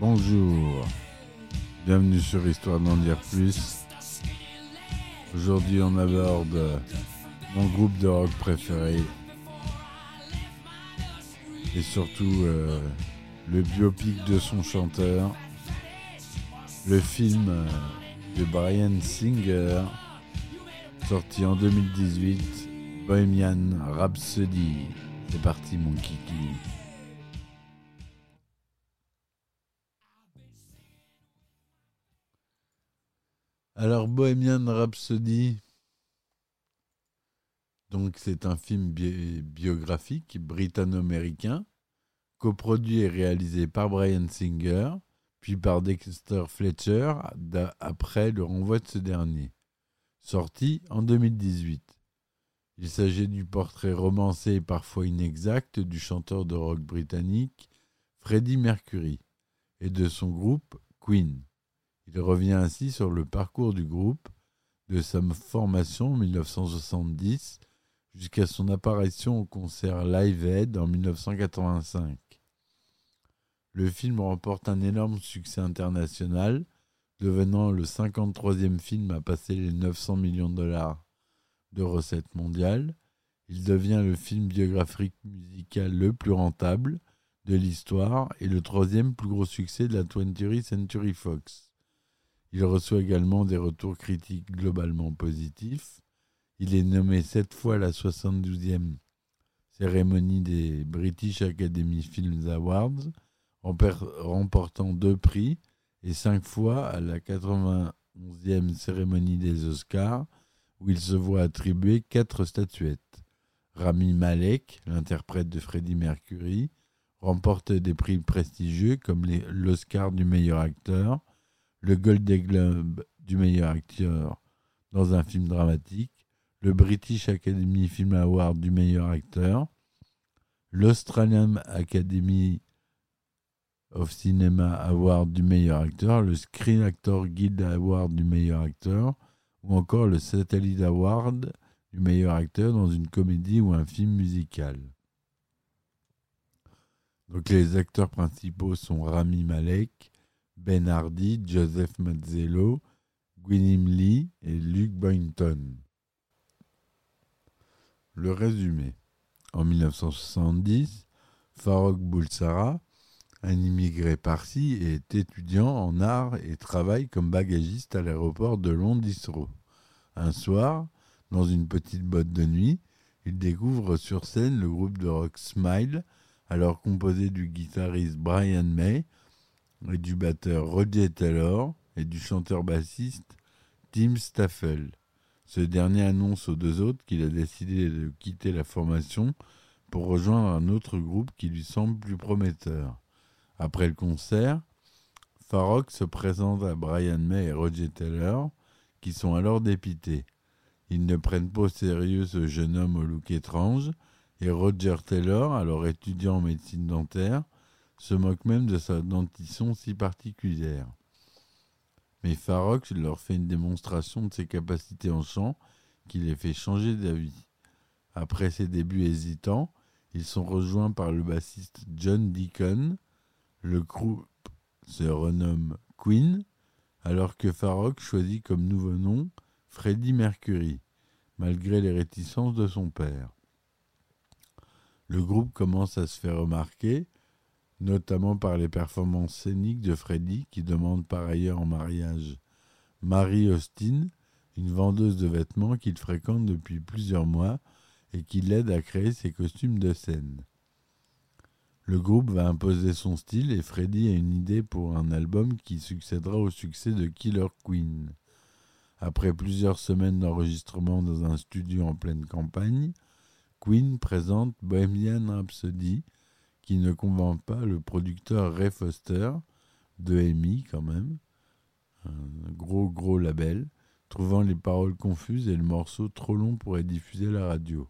Bonjour, bienvenue sur Histoire d'en dire plus. Aujourd'hui on aborde mon groupe de rock préféré et surtout euh, le biopic de son chanteur, le film euh, de Brian Singer sorti en 2018, Bohemian Rhapsody. C'est parti mon kiki. Alors Bohemian Rhapsody, donc c'est un film bi- biographique britanno-américain, coproduit et réalisé par Brian Singer, puis par Dexter Fletcher après le renvoi de ce dernier, sorti en 2018. Il s'agit du portrait romancé et parfois inexact du chanteur de rock britannique Freddie Mercury et de son groupe Queen. Il revient ainsi sur le parcours du groupe, de sa formation en 1970 jusqu'à son apparition au concert Live Aid en 1985. Le film remporte un énorme succès international, devenant le 53e film à passer les 900 millions de dollars de recettes mondiales. Il devient le film biographique musical le plus rentable de l'histoire et le troisième plus gros succès de la 20th Century Fox. Il reçoit également des retours critiques globalement positifs. Il est nommé sept fois à la 72e cérémonie des British Academy Films Awards, remper- remportant deux prix, et cinq fois à la 91e cérémonie des Oscars, où il se voit attribuer quatre statuettes. Rami Malek, l'interprète de Freddie Mercury, remporte des prix prestigieux comme l'Oscar du meilleur acteur, le Golden Globe du meilleur acteur dans un film dramatique, le British Academy Film Award du meilleur acteur, l'Australian Academy of Cinema Award du meilleur acteur, le Screen Actor Guild Award du meilleur acteur, ou encore le Satellite Award du meilleur acteur dans une comédie ou un film musical. Donc les acteurs principaux sont Rami Malek, Ben Hardy, Joseph Mazzello, Gwyneth Lee et Luke Boynton. Le résumé. En 1970, Farrokh Bulsara, un immigré parsi, est étudiant en art et travaille comme bagagiste à l'aéroport de Londres. Un soir, dans une petite boîte de nuit, il découvre sur scène le groupe de rock Smile, alors composé du guitariste Brian May et du batteur Roger Taylor et du chanteur bassiste Tim Staffel. Ce dernier annonce aux deux autres qu'il a décidé de quitter la formation pour rejoindre un autre groupe qui lui semble plus prometteur. Après le concert, Farrokh se présente à Brian May et Roger Taylor, qui sont alors dépités. Ils ne prennent pas au sérieux ce jeune homme au look étrange, et Roger Taylor, alors étudiant en médecine dentaire, se moque même de sa dentition si particulière. Mais Farrokh leur fait une démonstration de ses capacités en chant qui les fait changer d'avis. Après ses débuts hésitants, ils sont rejoints par le bassiste John Deacon. Le groupe se renomme Queen, alors que Farrokh choisit comme nouveau nom Freddie Mercury, malgré les réticences de son père. Le groupe commence à se faire remarquer, notamment par les performances scéniques de Freddie, qui demande par ailleurs en mariage Marie Austin, une vendeuse de vêtements qu'il fréquente depuis plusieurs mois et qui l'aide à créer ses costumes de scène. Le groupe va imposer son style et Freddie a une idée pour un album qui succédera au succès de Killer Queen. Après plusieurs semaines d'enregistrement dans un studio en pleine campagne, Queen présente Bohemian Rhapsody, qui ne convainc pas le producteur Ray Foster, de EMI quand même, un gros gros label, trouvant les paroles confuses et le morceau trop long pour être diffusé à la radio.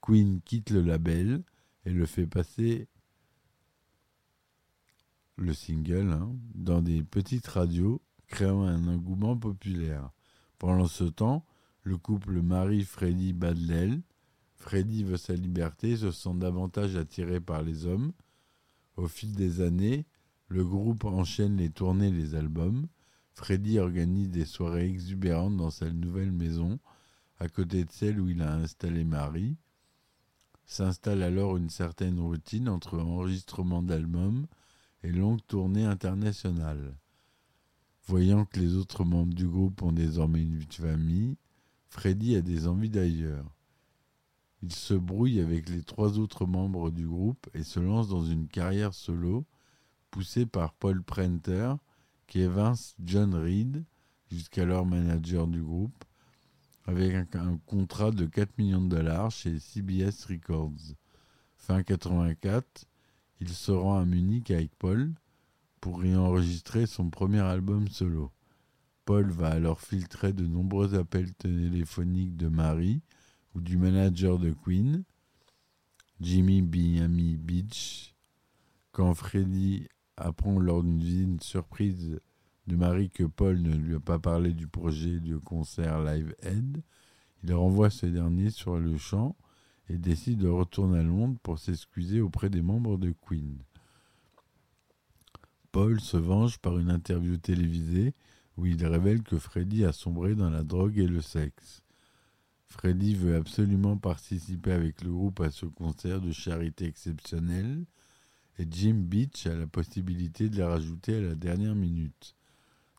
Queen quitte le label et le fait passer le single hein, dans des petites radios, créant un engouement populaire. Pendant ce temps, le couple marie Freddy Badlel. Freddy veut sa liberté se sent davantage attiré par les hommes. Au fil des années, le groupe enchaîne les tournées et les albums. Freddy organise des soirées exubérantes dans sa nouvelle maison, à côté de celle où il a installé Marie. S'installe alors une certaine routine entre enregistrement d'albums et longues tournées internationales. Voyant que les autres membres du groupe ont désormais une vie de famille, Freddy a des envies d'ailleurs. Il se brouille avec les trois autres membres du groupe et se lance dans une carrière solo, poussé par Paul Prenter, qui évince John Reed, jusqu'alors manager du groupe, avec un, contrat de 4 millions de dollars chez CBS Records. Fin 84, il se rend à Munich avec Paul pour y enregistrer son premier album solo. Paul va alors filtrer de nombreux appels téléphoniques de Marie ou du manager de Queen, Jimmy Miami Beach. Quand Freddy apprend lors d'une surprise de Marie que Paul ne lui a pas parlé du projet de concert Live Aid, il renvoie ce dernier sur le champ et décide de retourner à Londres pour s'excuser auprès des membres de Queen. Paul se venge par une interview télévisée où il révèle que Freddy a sombré dans la drogue et le sexe. Freddy veut absolument participer avec le groupe à ce concert de charité exceptionnel et Jim Beach a la possibilité de les rajouter à la dernière minute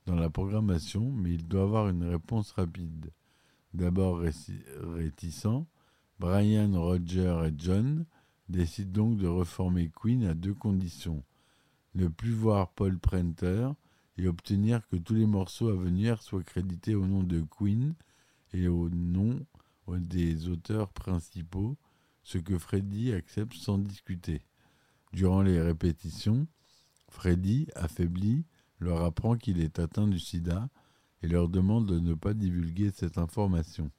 dans la programmation, mais il doit avoir une réponse rapide. D'abord réticent, Brian, Roger et John décident donc de reformer Queen à deux conditions. Ne plus voir Paul Prenter et obtenir que tous les morceaux à venir soient crédités au nom de Queen et au nom des auteurs principaux, ce que Freddy accepte sans discuter. Durant les répétitions, Freddy, affaibli, leur apprend qu'il est atteint du sida et leur demande de ne pas divulguer cette information.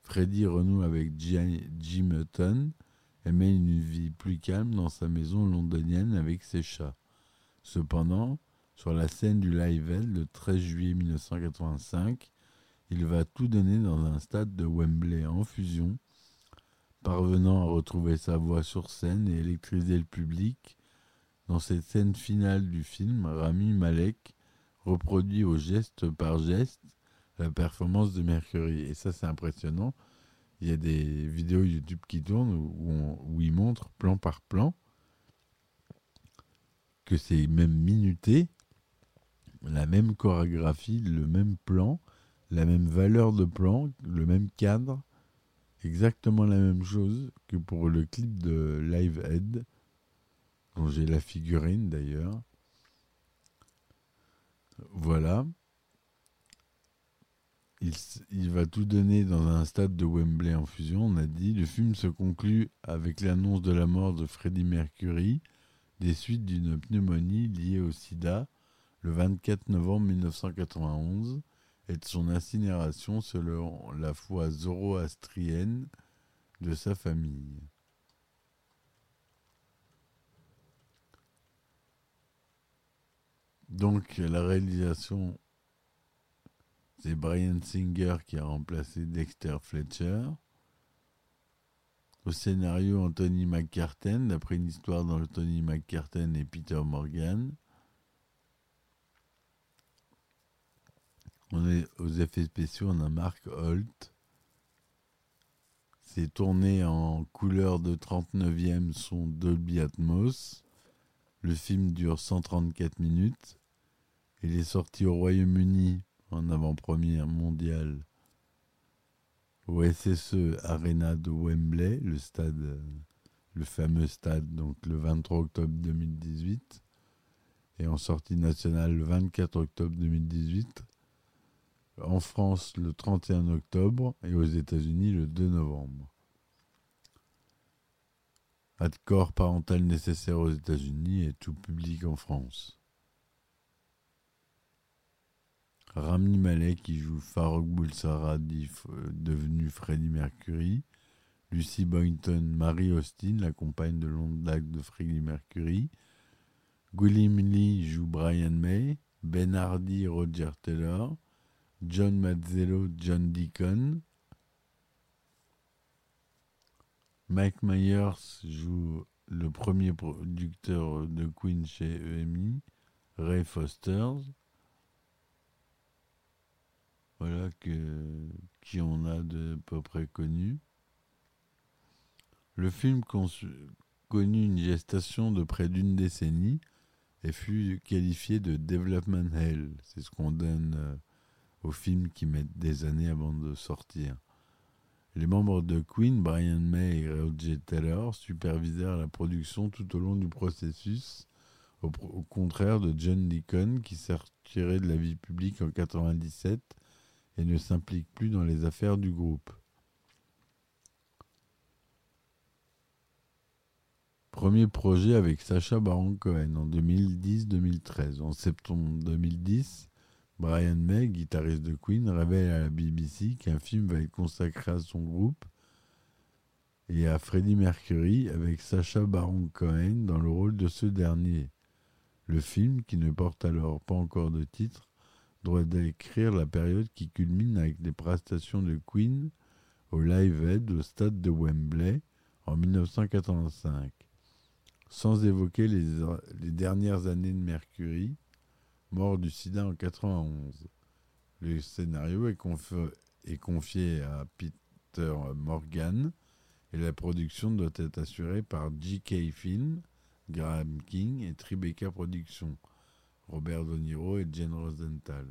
Freddy renoue avec Jim Hutton et mène une vie plus calme dans sa maison londonienne avec ses chats. Cependant, sur la scène du Live Aid le 13 juillet 1985, il va tout donner dans un stade de Wembley en fusion, parvenant à retrouver sa voix sur scène et électriser le public. Dans cette scène finale du film, Rami Malek reproduit au geste par geste la performance de Mercury. Et ça, c'est impressionnant. Il y a des vidéos YouTube qui tournent où, il montre plan par plan que c'est même minuté, la même chorégraphie, le même plan, la même valeur de plan, le même cadre, exactement la même chose que pour le clip de Live Head, dont j'ai la figurine d'ailleurs. Voilà. Il, il, va tout donner dans un stade de Wembley en fusion, on a dit. Le film se conclut avec l'annonce de la mort de Freddie Mercury, des suites d'une pneumonie liée au sida, le 24 novembre 1991 et de son incinération selon la foi zoroastrienne de sa famille. Donc la réalisation, c'est Brian Singer qui a remplacé Dexter Fletcher. Au scénario, Anthony McCarten, d'après une histoire d'Anthony McCarten et Peter Morgan. On est aux effets spéciaux, on a Mark Holt. C'est tourné en couleur de 39e son Dolby Atmos. Le film dure 134 minutes. Il est sorti au Royaume-Uni en avant-première mondiale au SSE Arena de Wembley, le stade, le fameux stade, donc le 23 octobre 2018, et en sortie nationale le 24 octobre 2018 en France le 31 octobre et aux États-Unis le 2 novembre. Accord parental nécessaire aux États-Unis et tout public en France. Rami Malek qui joue Farouk Boulsara devenu Freddie Mercury. Lucy Boynton, Marie Austin, la compagne de date de Freddie Mercury. William Lee joue Brian May. Ben Hardy, Roger Taylor. John Mazzello, John Deacon. Mike Myers joue le premier producteur de Queen chez EMI, Ray Foster. Voilà qui on a de peu près connu. Le film connut une gestation de près d'une décennie et fut qualifié de Development Hell. C'est ce qu'on donne euh, aux films qui mettent des années avant de sortir. Les membres de Queen, Brian May et Roger Taylor, supervisèrent la production tout au long du processus, au, au contraire de John Deacon qui s'est retiré de la vie publique en 1997 et ne s'implique plus dans les affaires du groupe. Premier projet avec Sacha Baron Cohen en 2010-2013. En septembre 2010, Brian May, guitariste de Queen, révèle à la BBC qu'un film va être consacré à son groupe et à Freddie Mercury avec Sacha Baron Cohen dans le rôle de ce dernier. Le film, qui ne porte alors pas encore de titre, doit décrire la période qui culmine avec les prestations de Queen au Live Aid au stade de Wembley en 1985 sans évoquer les, les, dernières années de Mercury, mort du sida en 91. Le scénario est, confié, à Peter Morgan et la production doit être assurée par J.K. Film, Graham King et Tribeca Productions, Robert De Niro et Jane Rosenthal.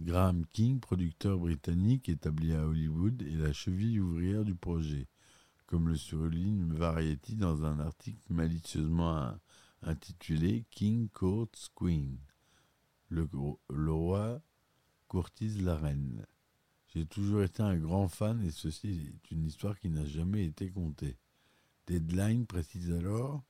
Graham King, producteur britannique établi à Hollywood, est la cheville ouvrière du projet comme le surligne Variety dans un article malicieusement intitulé King Courts Queen. Le, roi courtise la reine. J'ai toujours été un grand fan et ceci est une histoire qui n'a jamais été contée. Deadline précise alors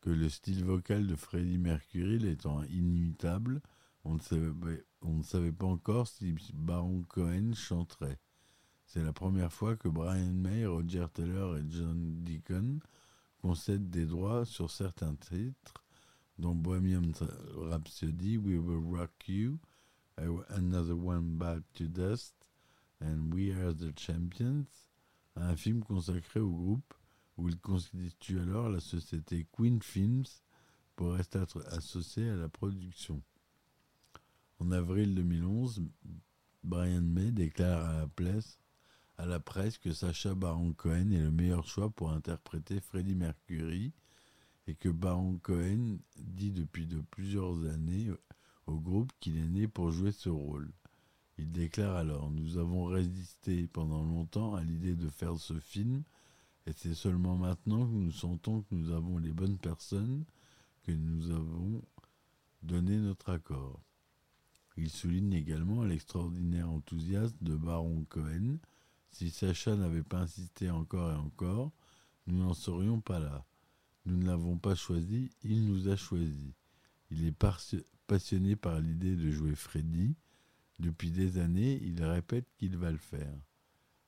que le style vocal de Freddie Mercury étant inimitable, on ne savait, on ne savait pas encore si Baron Cohen chanterait. C'est la première fois que Brian May, Roger Taylor et John Deacon concèdent des droits sur certains titres, dont Bohemian Rhapsody, We Will Rock You, Another One Back to Dust, and We Are the Champions, un film consacré au groupe où il constitue alors la société Queen Films pour rester associé à la production. En avril 2011, Brian May déclare à la presse à la presse que Sacha Baron Cohen est le meilleur choix pour interpréter Freddie Mercury et que Baron Cohen dit depuis de plusieurs années au groupe qu'il est né pour jouer ce rôle. Il déclare alors Nous avons résisté pendant longtemps à l'idée de faire ce film et c'est seulement maintenant que nous sentons que nous avons les bonnes personnes que nous avons donné notre accord. Il souligne également l'extraordinaire enthousiasme de Baron Cohen si Sacha n'avait pas insisté encore et encore, nous n'en serions pas là. Nous ne l'avons pas choisi, il nous a choisis. Il est passionné par l'idée de jouer Freddy. Depuis des années, il répète qu'il va le faire.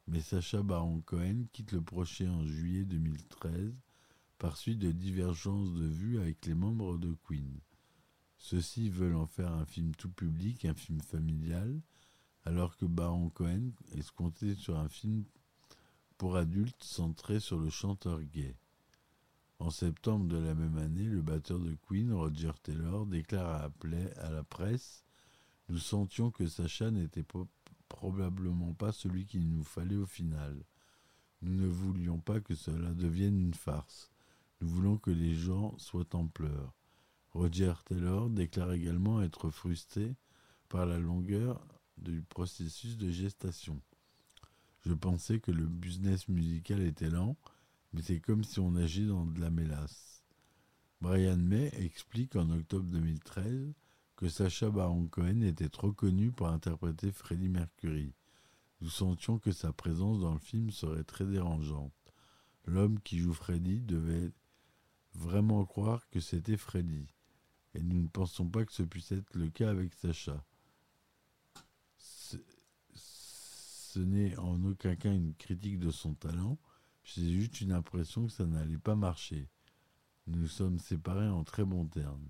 Mais Sacha Baron Cohen quitte le projet en juillet 2013 par suite de divergences de vues avec les membres de Queen. Ceux-ci veulent en faire un film tout public, un film familial, alors que Baron Cohen escomptait sur un film pour adultes centré sur le chanteur gay. En septembre de la même année, le batteur de Queen, Roger Taylor, déclare à, la presse Nous sentions que Sacha n'était probablement pas celui qu'il nous fallait au final. Nous ne voulions pas que cela devienne une farce. Nous voulons que les gens soient en pleurs. Roger Taylor déclare également être frustré par la longueur du processus de gestation. Je pensais que le business musical était lent, mais c'est comme si on agit dans de la mélasse. Brian May explique en octobre 2013 que Sacha Baron Cohen était trop connu pour interpréter Freddie Mercury. Nous sentions que sa présence dans le film serait très dérangeante. L'homme qui joue Freddie devait vraiment croire que c'était Freddie, et nous ne pensons pas que ce puisse être le cas avec Sacha. Ce n'est en aucun cas une critique de son talent, j'ai juste une impression que ça n'allait pas marcher. Nous sommes séparés en très bons termes.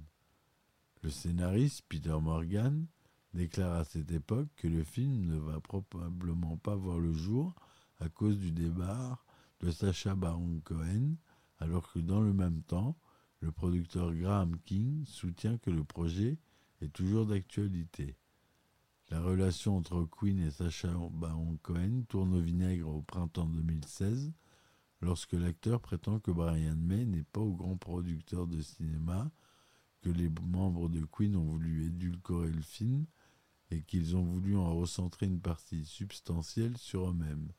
Le scénariste, Peter Morgan, déclare à cette époque que le film ne va probablement pas voir le jour à cause du départ de Sacha Baron Cohen, alors que dans le même temps, le producteur Graham King soutient que le projet est toujours d'actualité. La relation entre Queen et Sacha Baron Cohen tourne au vinaigre au printemps 2016, lorsque l'acteur prétend que Brian May n'est pas au grand producteur de cinéma, que les membres de Queen ont voulu édulcorer le film et qu'ils ont voulu en recentrer une partie substantielle sur eux-mêmes,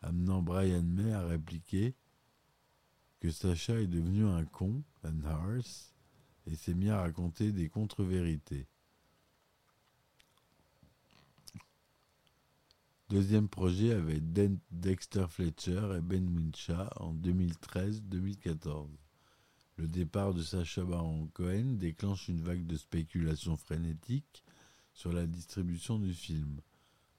amenant Brian May à répliquer que Sacha est devenu un con, un horse, et s'est mis à raconter des contre-vérités. Deuxième projet avec Dexter Fletcher et Ben Winshaw en 2013-2014. Le départ de Sacha Baron Cohen déclenche une vague de spéculation frénétique sur la distribution du film.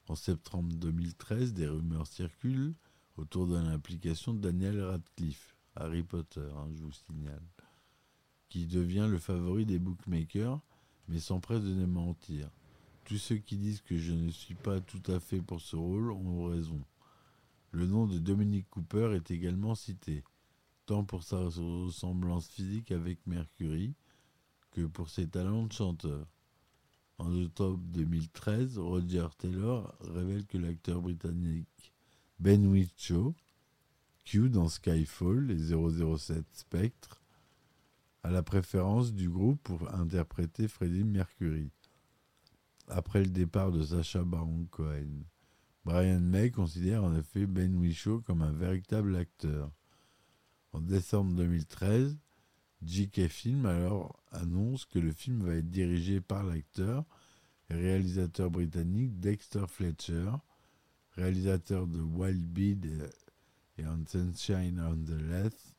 En septembre 2013, des rumeurs circulent autour de l'implication de Daniel Radcliffe, Harry Potter, hein, je vous signale, qui devient le favori des bookmakers, mais s'empresse de démentir. Tous ceux qui disent que je ne suis pas tout à fait pour ce rôle ont raison. Le nom de Dominic Cooper est également cité, tant pour sa ressemblance physique avec Mercury que pour ses talents de chanteur. En octobre 2013, Roger Taylor révèle que l'acteur britannique Ben Whishaw, Q dans Skyfall et 007 Spectre, a la préférence du groupe pour interpréter Freddie Mercury. Après le départ de Sacha Baron Cohen, Brian May considère en effet Ben Whishaw comme un véritable acteur. En décembre 2013, J.K. Film alors annonce que le film va être dirigé par l'acteur et réalisateur britannique Dexter Fletcher, réalisateur de Wild Bee et On Sunshine on the Left,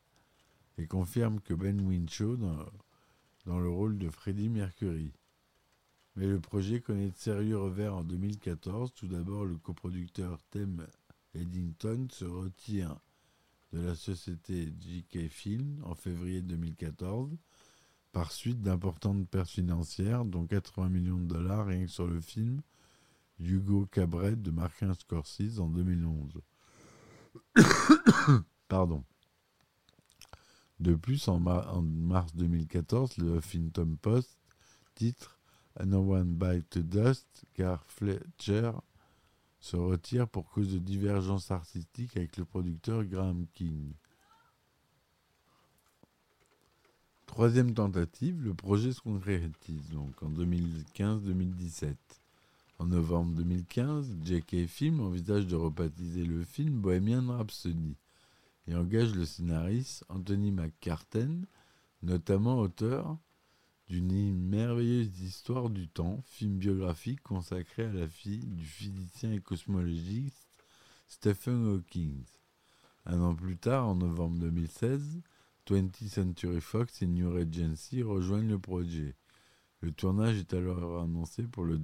et confirme que Ben dans, dans le rôle de Freddie Mercury. Mais le projet connaît de sérieux revers en 2014. Tout d'abord, le coproducteur Tim Eddington se retire de la société JK Film en février 2014 par suite d'importantes pertes financières, dont 80 millions de dollars rien que sur le film Hugo Cabret de Martin Scorsese en 2011. Pardon. De plus, en, mars 2014, le Huffington Post titre No One Bite Dust car Fletcher se retire pour cause de divergences artistiques avec le producteur Graham King. Troisième tentative, le projet se concrétise donc en 2015-2017. En novembre 2015, J.K. Film envisage de rebaptiser le film Bohemian Rhapsody et engage le scénariste Anthony McCarten, notamment auteur d'une merveilleuse histoire du temps, film biographique consacré à la fille du physicien et cosmologiste Stephen Hawking. Un an plus tard, en novembre 2016, 20th Century Fox et New Regency rejoignent le projet. Le tournage est alors annoncé pour le,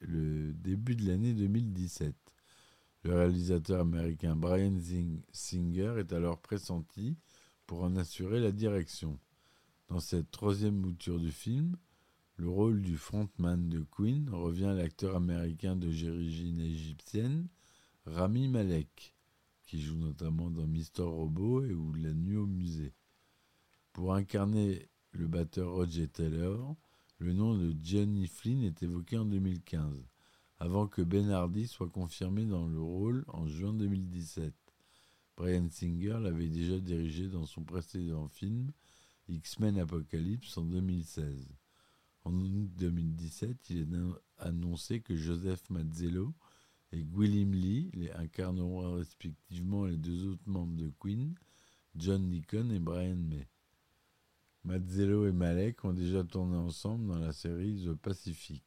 le début de l'année 2017. Le réalisateur américain Brian Singer est alors pressenti pour en assurer la direction. Dans cette troisième mouture du film, le rôle du frontman de Queen revient à l'acteur américain de d'origine égyptienne, Rami Malek, qui joue notamment dans Mister Robot et ou La Nuit au musée. Pour incarner le batteur Roger Taylor, le nom de Johnny Flynn est évoqué en 2015, avant que Ben Hardy soit confirmé dans le rôle en juin 2017. Brian Singer l'avait déjà dirigé dans son précédent film X-Men Apocalypse en 2016. En août 2017, il est annoncé que Joseph Mazzello et Gwilym Lee incarneront respectivement les deux autres membres de Queen, John Deacon et Brian May. Mazzello et Malek ont déjà tourné ensemble dans la série The Pacific.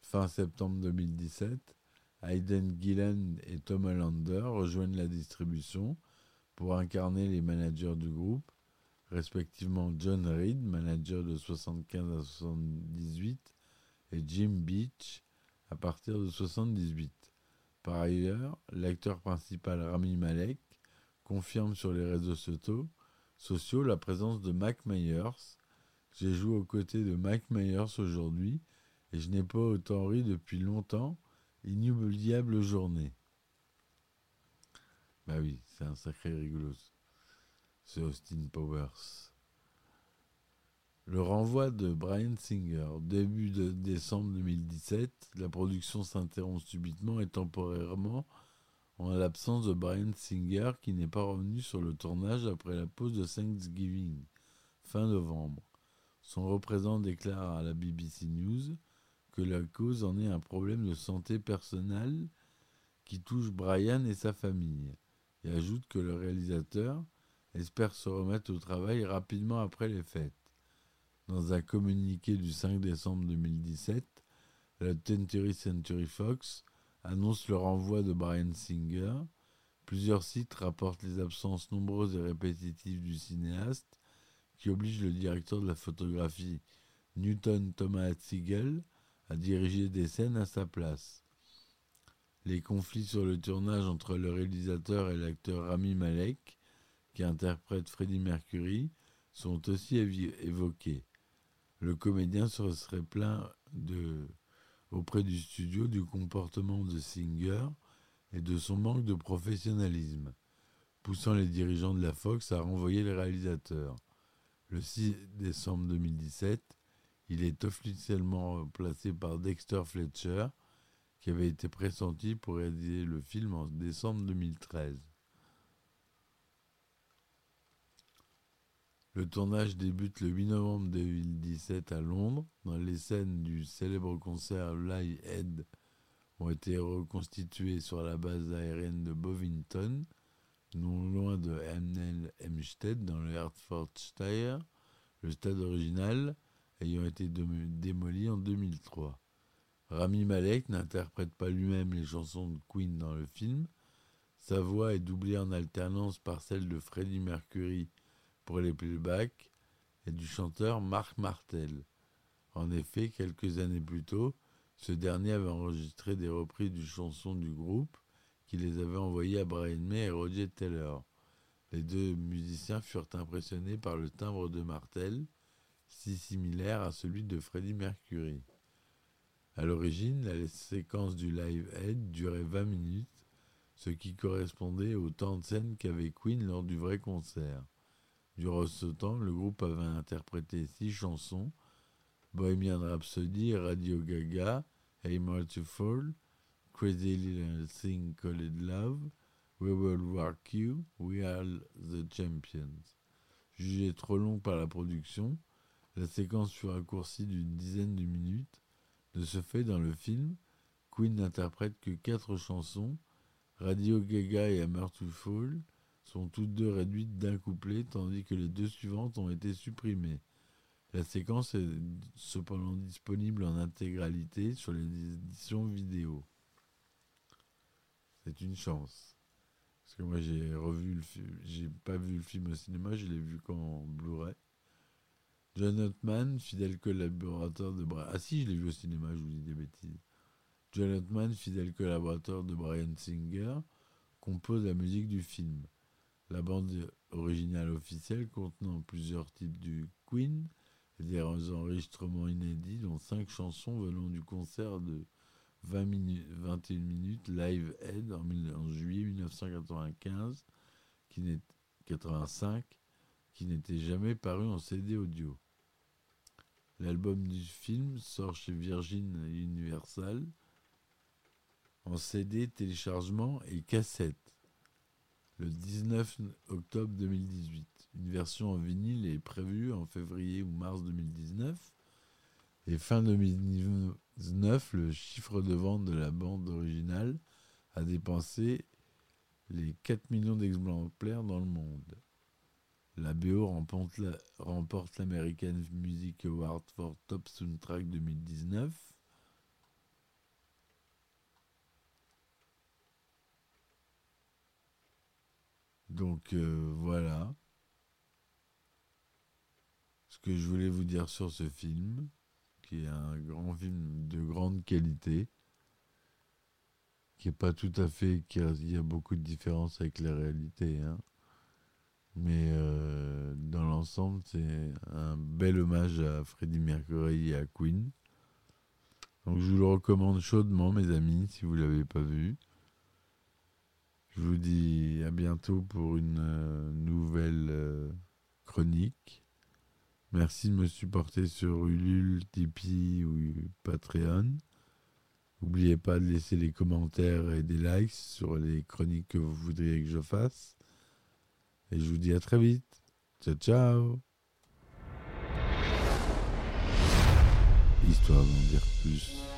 Fin septembre 2017, Hayden Gillen et Tom Hollander rejoignent la distribution pour incarner les managers du groupe respectivement John Reed, manager de 75 à 78, et Jim Beach à partir de 78. Par ailleurs, l'acteur principal Rami Malek confirme sur les réseaux sociaux, la présence de Mac Myers. J'ai joué aux côtés de Mac Myers aujourd'hui et je n'ai pas autant ri depuis longtemps. Inoubliable journée. Bah oui, c'est un sacré rigolo, ce Austin Powers. Le renvoi de Brian Singer, début de décembre 2017, la production s'interrompt subitement et temporairement en l'absence de Brian Singer qui n'est pas revenu sur le tournage après la pause de Thanksgiving, fin novembre. Son représentant déclare à la BBC News que la cause en est un problème de santé personnelle qui touche Brian et sa famille, et ajoute que le réalisateur espère se remettre au travail rapidement après les fêtes. Dans un communiqué du 5 décembre 2017, la 20th Century Fox annonce le renvoi de Brian Singer. Plusieurs sites rapportent les absences nombreuses et répétitives du cinéaste, qui oblige le directeur de la photographie, Newton Thomas Siegel, à diriger des scènes à sa place. Les conflits sur le tournage entre le réalisateur et l'acteur Rami Malek, interprète Freddie Mercury, sont aussi évoqués. Le comédien se serait plaint de auprès du studio du comportement de Singer et de son manque de professionnalisme, poussant les dirigeants de la Fox à renvoyer le réalisateur. Le 6 décembre 2017, il est officiellement remplacé par Dexter Fletcher, qui avait été pressenti pour réaliser le film en décembre 2013. Le tournage débute le 8 novembre 2017 à Londres. Dans les scènes du célèbre concert Live Aid ont été reconstituées sur la base aérienne de Bovington, non loin de Hemel Hempstead dans le Hertfordshire, le stade original ayant été démoli en 2003. Rami Malek n'interprète pas lui-même les chansons de Queen dans le film. Sa voix est doublée en alternance par celle de Freddie Mercury pour les et du chanteur Marc Martel. En effet, quelques années plus tôt, ce dernier avait enregistré des reprises du chanson du groupe qui les avait envoyées à Brian May et Roger Taylor. Les deux musiciens furent impressionnés par le timbre de Martel, si similaire à celui de Freddie Mercury. À l'origine, la séquence du Live Aid durait 20 minutes, ce qui correspondait au temps de scène qu'avait Queen lors du vrai concert. Durant ce temps, le groupe avait interprété six chansons Bohemian Rhapsody, Radio Gaga, Hey Fall, Crazy Little Thing Called Love, We Will Work You, We Are the Champions. Jugée trop longue par la production, la séquence fut raccourcie d'une dizaine de minutes. De ce fait, dans le film, Queen n'interprète que quatre chansons, Radio Gaga et Hammer to Fall, sont toutes deux réduites d'un couplet, tandis que les deux suivantes ont été supprimées. La séquence est cependant disponible en intégralité sur les éditions vidéo. C'est une chance. Parce que moi j'ai revu le film, j'ai pas vu le film au cinéma, je l'ai vu qu'en Blu-ray. John Ottman, fidèle collaborateur de Brian. Ah si, je l'ai vu au cinéma, je vous dis des bêtises. John Ottman, fidèle collaborateur de Brian Singer, compose la musique du film. La bande originale officielle contenant plusieurs types du Queen et des enregistrements inédits, dont cinq chansons venant du concert de 20 minutes, 21 minutes Live Aid en, juillet 1995, qui n'est 85, qui n'était jamais paru en CD audio. L'album du film sort chez Virgin Universal en CD, téléchargement et cassette le 19 octobre 2018. Une version en vinyle est prévue en février ou mars 2019. Et fin 2019, le chiffre de vente de la bande originale a dépensé les 4 millions d'exemplaires dans le monde. La BO remporte l'American Music Award for Top Soundtrack 2019 Donc euh, voilà ce que je voulais vous dire sur ce film, qui est un grand film de grande qualité. qui est pas tout à fait, qui a- il y a beaucoup de différences avec la réalité. hein. Mais euh, dans l'ensemble, c'est un bel hommage à Freddie Mercury et à Queen. Donc je vous le recommande chaudement, mes amis, si vous l'avez pas vu. Je vous dis à bientôt pour une euh, nouvelle euh, chronique. Merci de me supporter sur Ulule, Tipeee ou Patreon. N'oubliez pas de laisser les commentaires et des likes sur les chroniques que vous voudriez que je fasse. Et je vous dis à très vite. Ciao, ciao. Histoire d'en dire plus.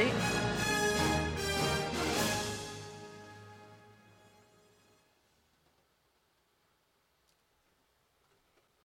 Okay.